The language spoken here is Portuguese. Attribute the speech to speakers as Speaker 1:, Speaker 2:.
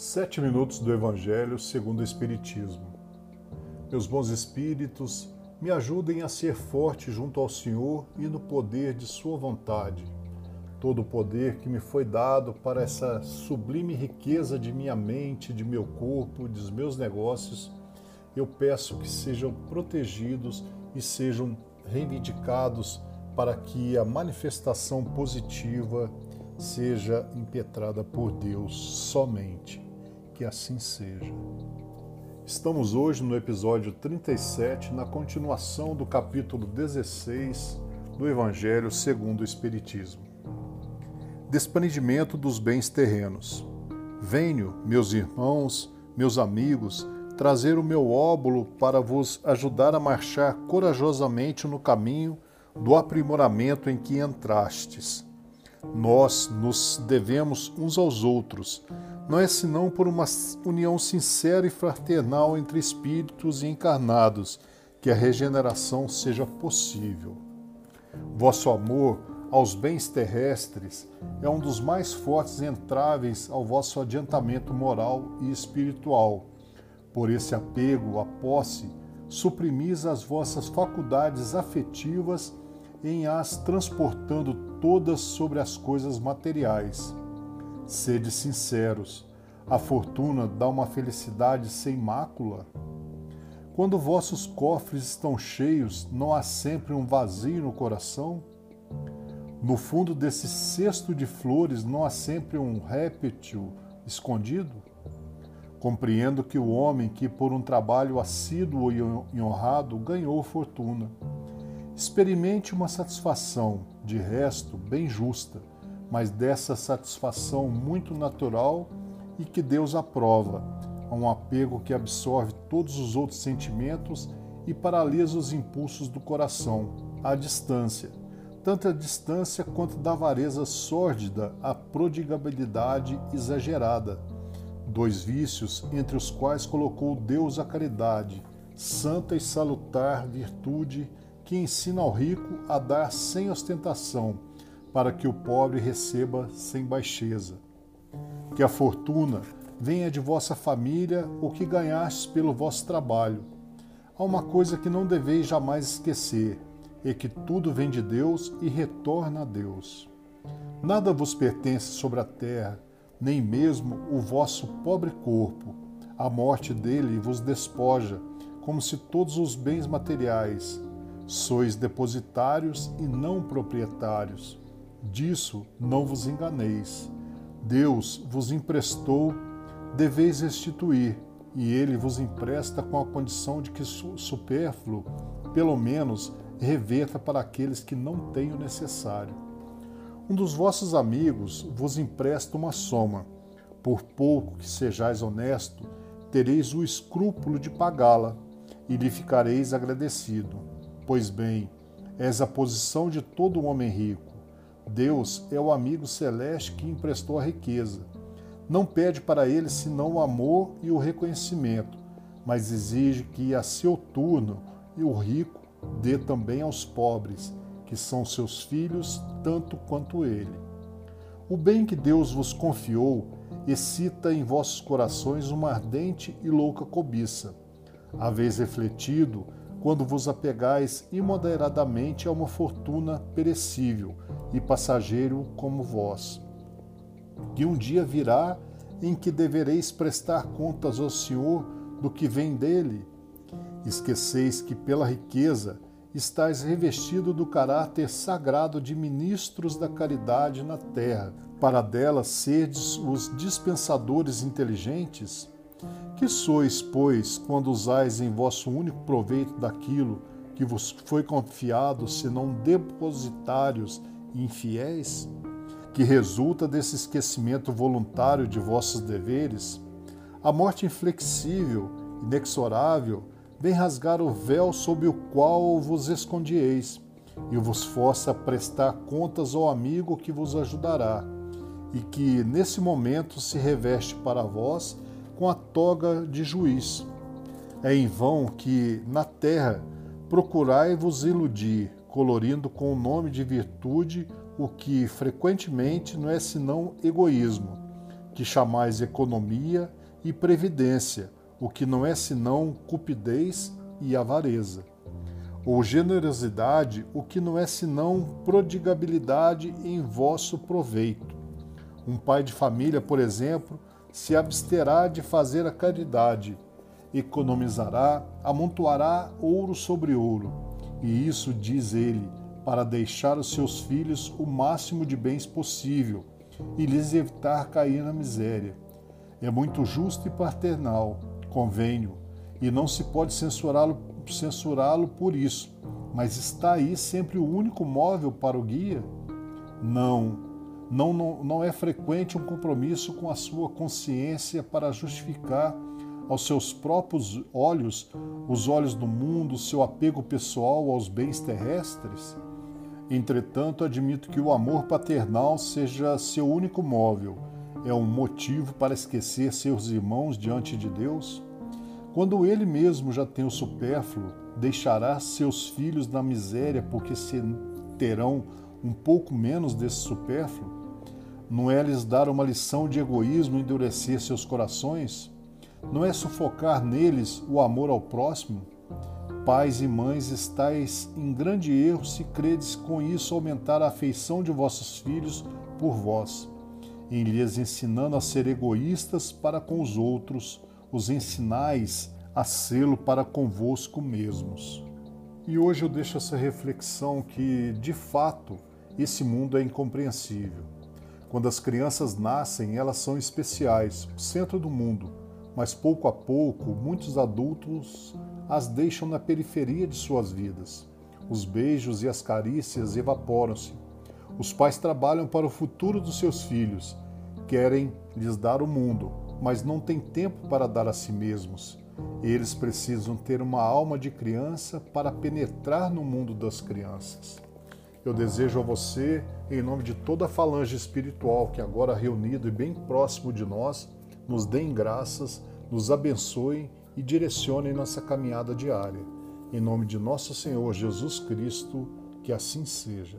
Speaker 1: Sete minutos do Evangelho segundo o Espiritismo. Meus bons espíritos, me ajudem a ser forte junto ao Senhor e no poder de Sua vontade. Todo o poder que me foi dado para essa sublime riqueza de minha mente, de meu corpo, dos meus negócios, eu peço que sejam protegidos e sejam reivindicados para que a manifestação positiva seja impetrada por Deus somente que assim seja. Estamos hoje no episódio 37, na continuação do capítulo 16 do Evangelho segundo o Espiritismo. Desprendimento dos bens terrenos. Venho, meus irmãos, meus amigos, trazer o meu óbolo para vos ajudar a marchar corajosamente no caminho do aprimoramento em que entrastes. Nós nos devemos uns aos outros, não é senão por uma união sincera e fraternal entre espíritos e encarnados que a regeneração seja possível. Vosso amor aos bens terrestres é um dos mais fortes entraves ao vosso adiantamento moral e espiritual. Por esse apego à posse, suprimis as vossas faculdades afetivas em as transportando todas sobre as coisas materiais Sede sinceros, a fortuna dá uma felicidade sem mácula? Quando vossos cofres estão cheios, não há sempre um vazio no coração? No fundo desse cesto de flores não há sempre um réptil escondido? Compreendo que o homem que por um trabalho assíduo e honrado ganhou fortuna. Experimente uma satisfação, de resto, bem justa mas dessa satisfação muito natural e que Deus aprova, a um apego que absorve todos os outros sentimentos e paralisa os impulsos do coração, à distância, tanto a distância quanto da avareza sórdida à prodigabilidade exagerada, dois vícios entre os quais colocou Deus a caridade, santa e salutar virtude que ensina ao rico a dar sem ostentação para que o pobre receba sem baixeza. Que a fortuna venha de vossa família o que ganhastes pelo vosso trabalho. Há uma coisa que não deveis jamais esquecer, é que tudo vem de Deus e retorna a Deus. Nada vos pertence sobre a terra, nem mesmo o vosso pobre corpo. A morte dele vos despoja, como se todos os bens materiais. Sois depositários e não proprietários. Disso não vos enganeis. Deus vos emprestou, deveis restituir, e ele vos empresta com a condição de que supérfluo, pelo menos, reverta para aqueles que não têm o necessário. Um dos vossos amigos vos empresta uma soma. Por pouco que sejais honesto, tereis o escrúpulo de pagá-la, e lhe ficareis agradecido. Pois bem, és a posição de todo homem rico Deus é o amigo celeste que emprestou a riqueza. Não pede para ele senão o amor e o reconhecimento, mas exige que a seu turno o rico dê também aos pobres, que são seus filhos tanto quanto ele. O bem que Deus vos confiou excita em vossos corações uma ardente e louca cobiça. Haveis refletido quando vos apegais imoderadamente a uma fortuna perecível e passageiro como vós. Que um dia virá em que devereis prestar contas ao Senhor do que vem dele. Esqueceis que pela riqueza estáis revestido do caráter sagrado de ministros da caridade na terra, para dela serdes os dispensadores inteligentes? Que sois, pois, quando usais em vosso único proveito daquilo que vos foi confiado, senão depositários infiéis? Que resulta desse esquecimento voluntário de vossos deveres? A morte inflexível, inexorável, vem rasgar o véu sob o qual vos escondieis e vos força a prestar contas ao amigo que vos ajudará, e que nesse momento se reveste para vós com a toga de juiz. É em vão que, na terra, procurai-vos iludir, colorindo com o nome de virtude o que frequentemente não é senão egoísmo, que chamais economia e previdência, o que não é senão cupidez e avareza. Ou generosidade, o que não é senão prodigabilidade em vosso proveito. Um pai de família, por exemplo, se absterá de fazer a caridade, economizará, amontoará ouro sobre ouro, e isso, diz ele, para deixar aos seus filhos o máximo de bens possível e lhes evitar cair na miséria. É muito justo e paternal, convenho, e não se pode censurá-lo censurá-lo por isso. Mas está aí sempre o único móvel para o guia? Não, não, não, não é frequente um compromisso com a sua consciência para justificar aos seus próprios olhos, os olhos do mundo, seu apego pessoal aos bens terrestres? Entretanto, admito que o amor paternal seja seu único móvel. É um motivo para esquecer seus irmãos diante de Deus? Quando ele mesmo já tem o supérfluo, deixará seus filhos na miséria porque se terão um pouco menos desse supérfluo? Não é lhes dar uma lição de egoísmo endurecer seus corações? Não é sufocar neles o amor ao próximo? Pais e mães, estáis em grande erro se credes com isso aumentar a afeição de vossos filhos por vós, em lhes ensinando a ser egoístas para com os outros, os ensinais a sê-lo para convosco mesmos. E hoje eu deixo essa reflexão que, de fato, esse mundo é incompreensível. Quando as crianças nascem, elas são especiais, o centro do mundo, mas pouco a pouco, muitos adultos as deixam na periferia de suas vidas. Os beijos e as carícias evaporam-se. Os pais trabalham para o futuro dos seus filhos, querem lhes dar o mundo, mas não têm tempo para dar a si mesmos. Eles precisam ter uma alma de criança para penetrar no mundo das crianças. Eu desejo a você, em nome de toda a falange espiritual que agora reunido e bem próximo de nós, nos deem graças, nos abençoem e direcione nossa caminhada diária. Em nome de nosso Senhor Jesus Cristo, que assim seja.